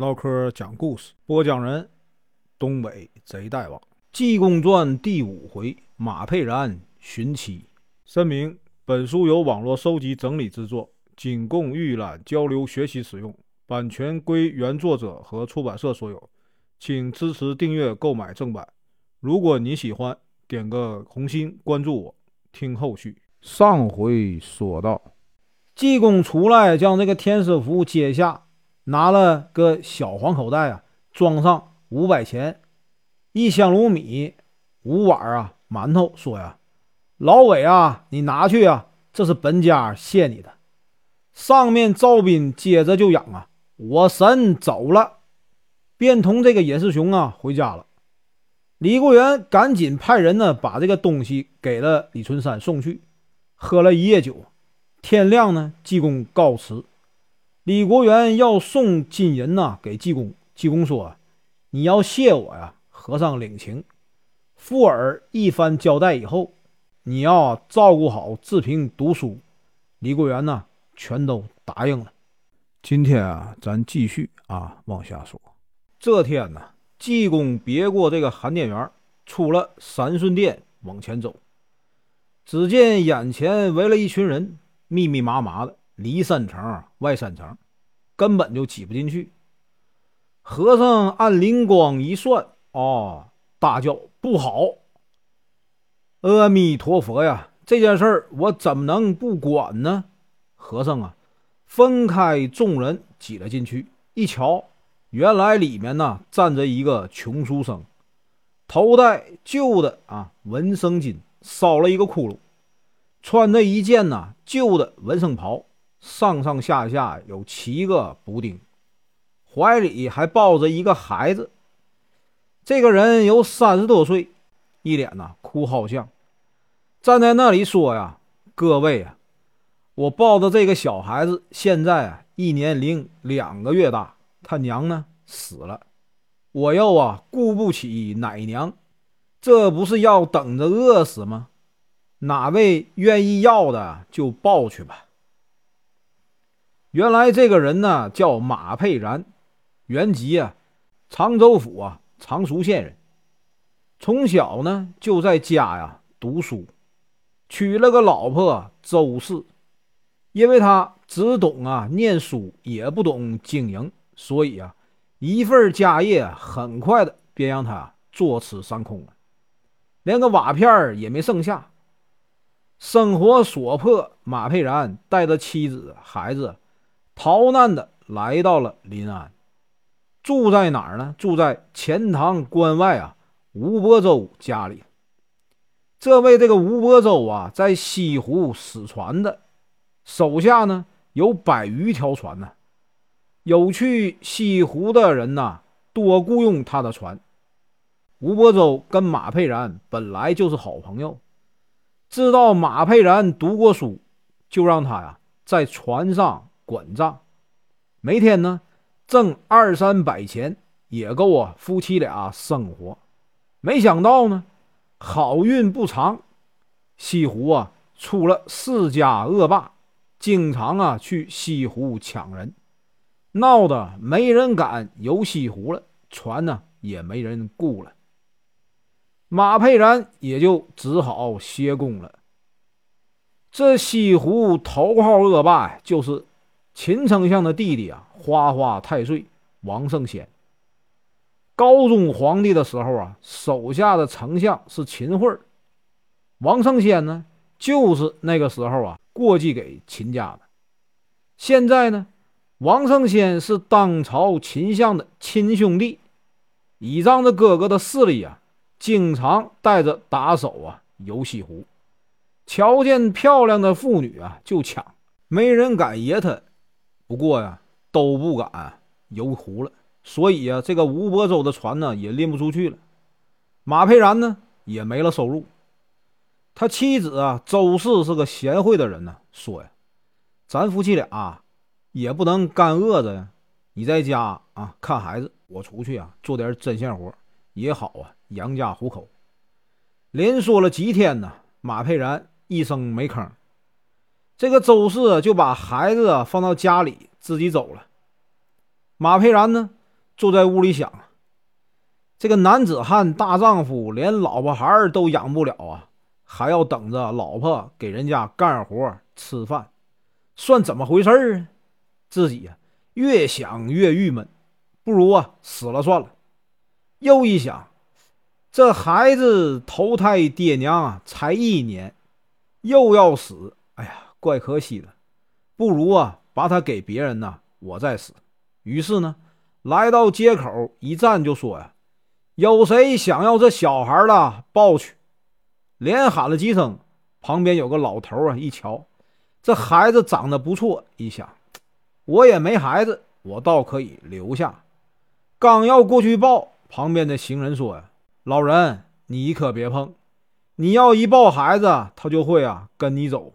唠嗑讲故事，播讲人：东北贼大王，《济公传》第五回：马佩然寻妻。声明：本书由网络收集整理制作，仅供预览、交流、学习使用，版权归原作者和出版社所有，请支持订阅、购买正版。如果你喜欢，点个红心，关注我，听后续。上回说到。济公出来，将这个天师符揭下，拿了个小黄口袋啊，装上五百钱，一箱卤米，五碗啊馒头，说呀：“老伟啊，你拿去啊，这是本家谢你的。”上面赵斌接着就嚷啊：“我神走了！”便同这个野师兄啊回家了。李国元赶紧派人呢，把这个东西给了李春山送去，喝了一夜酒。天亮呢，济公告辞。李国元要送金银呐给济公。济公说：“你要谢我呀，和尚领情。”富尔一番交代以后，你要照顾好志平读书。李国元呢，全都答应了。今天啊，咱继续啊往下说。这天呢，济公别过这个寒店园，出了三顺殿，往前走，只见眼前围了一群人。密密麻麻的，里三层外三层，根本就挤不进去。和尚按灵光一算，哦，大叫不好！阿弥陀佛呀，这件事儿我怎么能不管呢？和尚啊，分开众人挤了进去，一瞧，原来里面呢站着一个穷书生，头戴旧的啊纹生巾，烧了一个窟窿。穿着一件呢旧的纹身袍，上上下下有七个补丁，怀里还抱着一个孩子。这个人有三十多岁，一脸呐哭嚎相，站在那里说呀：“各位啊，我抱着这个小孩子现在啊一年零两个月大，他娘呢死了，我又啊顾不起奶娘，这不是要等着饿死吗？”哪位愿意要的就抱去吧。原来这个人呢叫马佩然，原籍啊常州府啊常熟县人。从小呢就在家呀读书，娶了个老婆周氏。因为他只懂啊念书，也不懂经营，所以啊一份家业很快的便让他坐吃山空了，连个瓦片也没剩下。生活所迫，马佩然带着妻子、孩子逃难的来到了临安，住在哪儿呢？住在钱塘关外啊，吴伯州家里。这位这个吴伯州啊，在西湖使船的，手下呢有百余条船呢，有去西湖的人呐，多雇佣他的船。吴伯州跟马佩然本来就是好朋友。知道马佩然读过书，就让他呀在船上管账，每天呢挣二三百钱，也够啊夫妻俩生活。没想到呢，好运不长，西湖啊出了四家恶霸，经常啊去西湖抢人，闹得没人敢游西湖了，船呢也没人雇了。马佩然也就只好歇工了。这西湖头号恶霸就是秦丞相的弟弟啊，花花太岁王胜先。高宗皇帝的时候啊，手下的丞相是秦桧王胜先呢，就是那个时候啊过继给秦家的。现在呢，王胜先是当朝秦相的亲兄弟，倚仗着哥哥的势力啊。经常带着打手啊游西湖，瞧见漂亮的妇女啊就抢，没人敢惹他。不过呀，都不敢游湖了，所以呀，这个吴伯州的船呢也拎不出去了。马沛然呢也没了收入。他妻子啊周氏是个贤惠的人呢，说呀：“咱夫妻俩也不能干饿着呀，你在家啊看孩子，我出去啊做点针线活也好啊。”养家糊口，连说了几天呢，马佩然一声没吭。这个周氏就把孩子啊放到家里，自己走了。马佩然呢，坐在屋里想：这个男子汉大丈夫，连老婆孩儿都养不了啊，还要等着老婆给人家干活吃饭，算怎么回事儿啊？自己呀，越想越郁闷，不如啊死了算了。又一想，这孩子投胎爹娘啊才一年，又要死，怪可惜的。不如啊把他给别人呢，我再死。于是呢。来到街口一站，就说呀：“有谁想要这小孩的，抱去！”连喊了几声。旁边有个老头啊，一瞧，这孩子长得不错，一想，我也没孩子，我倒可以留下。刚要过去抱，旁边的行人说：“呀，老人，你可别碰！你要一抱孩子，他就会啊跟你走。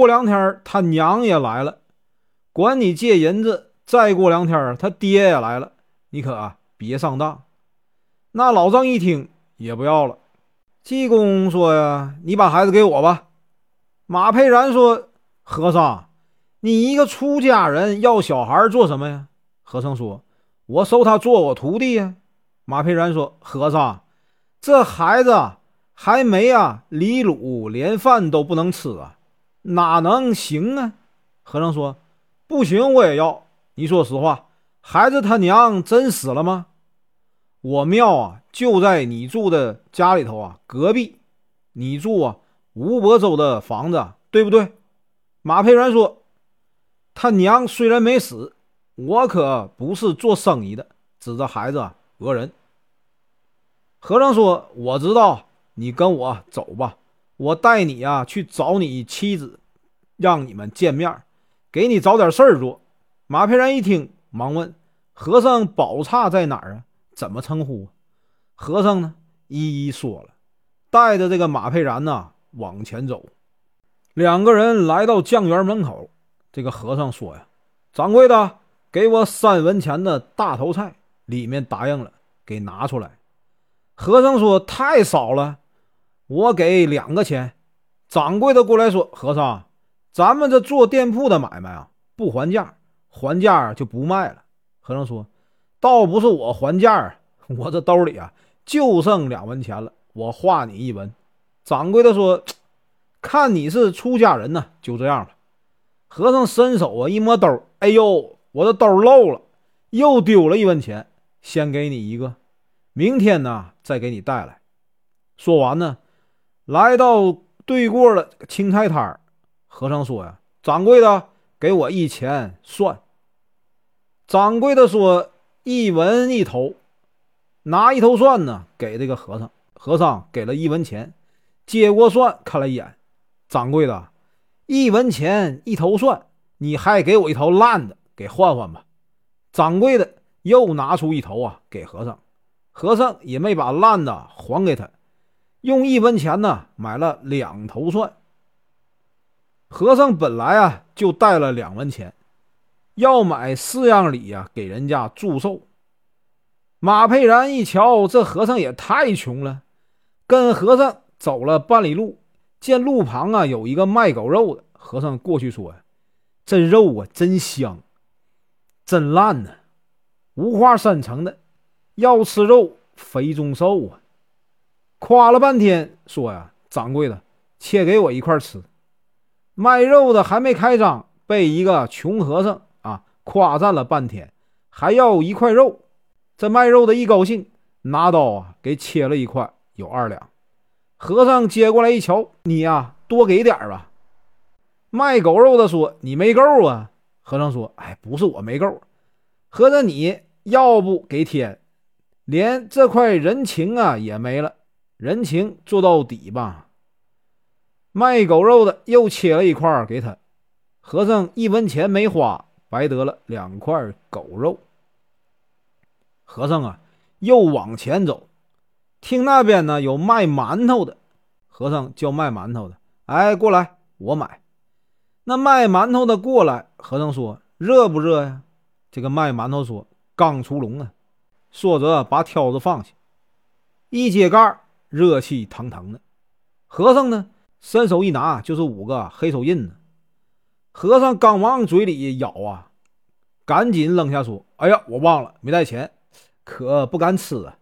过两天他娘也来了，管你借银子。”再过两天，他爹也来了，你可别上当。那老张一听，也不要了。济公说：“呀，你把孩子给我吧。”马佩然说：“和尚，你一个出家人要小孩做什么呀？”和尚说：“我收他做我徒弟呀。”马佩然说：“和尚，这孩子还没啊，离乳连饭都不能吃啊，哪能行啊？”和尚说：“不行，我也要。”你说实话，孩子他娘真死了吗？我庙啊就在你住的家里头啊，隔壁。你住啊吴伯州的房子，对不对？马佩然说：“他娘虽然没死，我可不是做生意的。”指着孩子讹人。和尚说：“我知道，你跟我走吧，我带你呀去找你妻子，让你们见面，给你找点事儿做。”马佩然一听，忙问：“和尚宝刹在哪儿啊？怎么称呼？”和尚呢，一一说了，带着这个马佩然呢往前走。两个人来到酱园门口，这个和尚说：“呀，掌柜的，给我三文钱的大头菜。”里面答应了，给拿出来。和尚说：“太少了，我给两个钱。”掌柜的过来说：“和尚，咱们这做店铺的买卖啊，不还价。”还价就不卖了。和尚说：“倒不是我还价，我这兜里啊就剩两文钱了，我画你一文。”掌柜的说：“看你是出家人呢，就这样吧。”和尚伸手啊一摸兜，哎呦，我的兜漏了，又丢了一文钱，先给你一个，明天呢再给你带来。说完呢，来到对过了青菜摊，和尚说：“呀，掌柜的。”给我一钱算。掌柜的说：“一文一头，拿一头蒜呢，给这个和尚。和尚给了一文钱，接过蒜看了一眼。掌柜的，一文钱一头蒜，你还给我一头烂的，给换换吧。”掌柜的又拿出一头啊，给和尚。和尚也没把烂的还给他，用一文钱呢买了两头蒜。和尚本来啊就带了两文钱，要买四样礼呀给人家祝寿。马佩然一瞧，这和尚也太穷了，跟和尚走了半里路，见路旁啊有一个卖狗肉的，和尚过去说呀：“这肉啊真香，真烂呢，五花三层的，要吃肉肥中瘦啊。”夸了半天，说呀：“掌柜的，切给我一块吃。”卖肉的还没开张，被一个穷和尚啊夸赞了半天，还要一块肉。这卖肉的一高兴，拿刀啊给切了一块，有二两。和尚接过来一瞧，你呀多给点吧。卖狗肉的说：“你没够啊。”和尚说：“哎，不是我没够，合着你要不给添，连这块人情啊也没了，人情做到底吧。”卖狗肉的又切了一块给他，和尚一文钱没花，白得了两块狗肉。和尚啊，又往前走，听那边呢有卖馒头的，和尚叫卖馒头的，哎，过来，我买。那卖馒头的过来，和尚说：“热不热呀？”这个卖馒头说：“刚出笼啊。”说着把挑子放下，一揭盖，热气腾腾的。和尚呢？伸手一拿，就是五个黑手印子。和尚刚往嘴里咬啊，赶紧扔下说：“哎呀，我忘了没带钱，可不敢吃啊。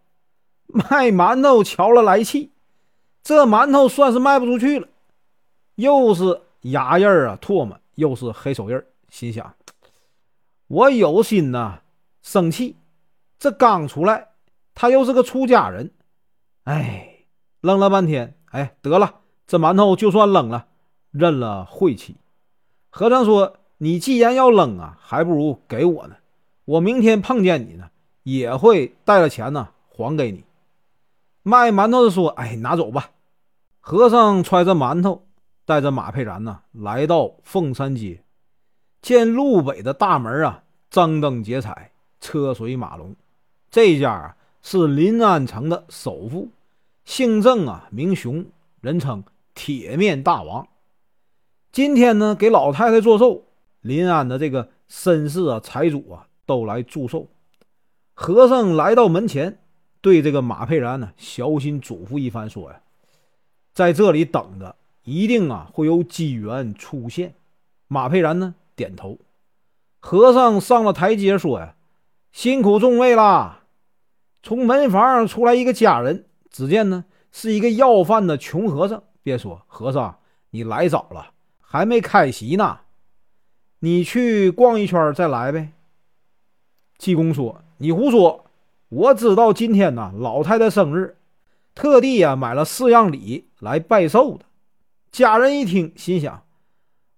卖馒头瞧了来气，这馒头算是卖不出去了，又是牙印儿啊，唾沫，又是黑手印心想：我有心呐，生气。这刚出来，他又是个出家人，哎，愣了半天，哎，得了，这馒头就算扔了，认了晦气。和尚说：“你既然要扔啊，还不如给我呢，我明天碰见你呢，也会带了钱呢还给你。”卖馒头的说：“哎，拿走吧。”和尚揣着馒头，带着马佩然呢，来到凤山街，见路北的大门啊，张灯结彩，车水马龙。这家啊是临安城的首富，姓郑啊，名雄，人称铁面大王。今天呢，给老太太做寿，临安的这个绅士啊、财主啊都来祝寿。和尚来到门前，对这个马佩然呢小心嘱咐一番，说呀：“在这里等着，一定啊会有机缘出现。”马佩然呢点头。和尚上了台阶，说呀：“辛苦众位啦。”从门房出来一个家人，只见呢是一个要饭的穷和尚。别说和尚，你来早了，还没开席呢。你去逛一圈再来呗。济公说：“你胡说！我知道今天呢老太太生日，特地呀买了四样礼来拜寿的。”家人一听，心想：“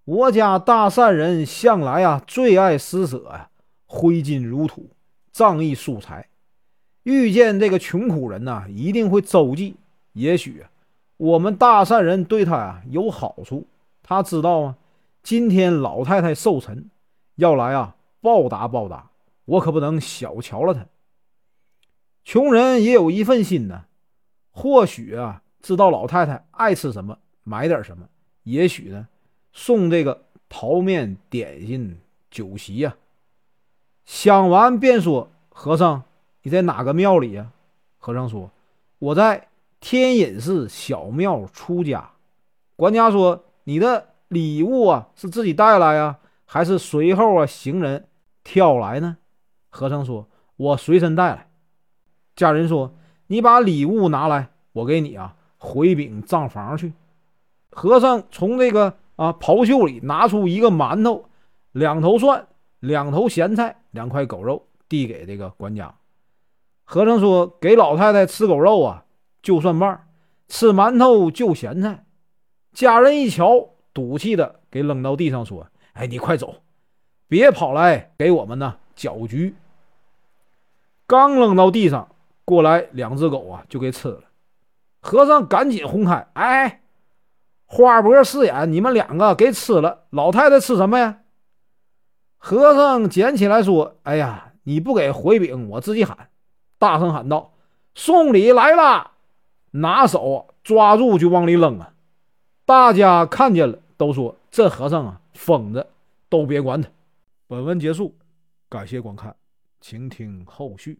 我家大善人向来啊最爱施舍呀，挥金如土，仗义疏财。”遇见这个穷苦人呐，一定会周济。也许我们大善人对他啊有好处，他知道啊。今天老太太寿辰，要来啊报答报答，我可不能小瞧了他。穷人也有一份心呢，或许啊知道老太太爱吃什么，买点什么。也许呢送这个桃面点心酒席呀。想完便说：“和尚。”你在哪个庙里呀？和尚说：“我在天隐寺小庙出家。”管家说：“你的礼物啊，是自己带来呀，还是随后啊行人挑来呢？”和尚说：“我随身带来。”家人说：“你把礼物拿来，我给你啊回禀账房去。”和尚从这个啊袍袖里拿出一个馒头、两头蒜、两头咸菜、两块狗肉，递给这个管家。和尚说：“给老太太吃狗肉啊，就算半；吃馒头就咸菜。”家人一瞧，赌气的给扔到地上，说：“哎，你快走，别跑来给我们呢搅局。”刚扔到地上，过来两只狗啊，就给吃了。和尚赶紧轰开：“哎，花脖四眼，你们两个给吃了，老太太吃什么呀？”和尚捡起来说：“哎呀，你不给回禀，我自己喊。”大声喊道：“送礼来了！”拿手抓住就往里扔啊！大家看见了，都说：“这和尚啊，疯子，都别管他。”本文结束，感谢观看，请听后续。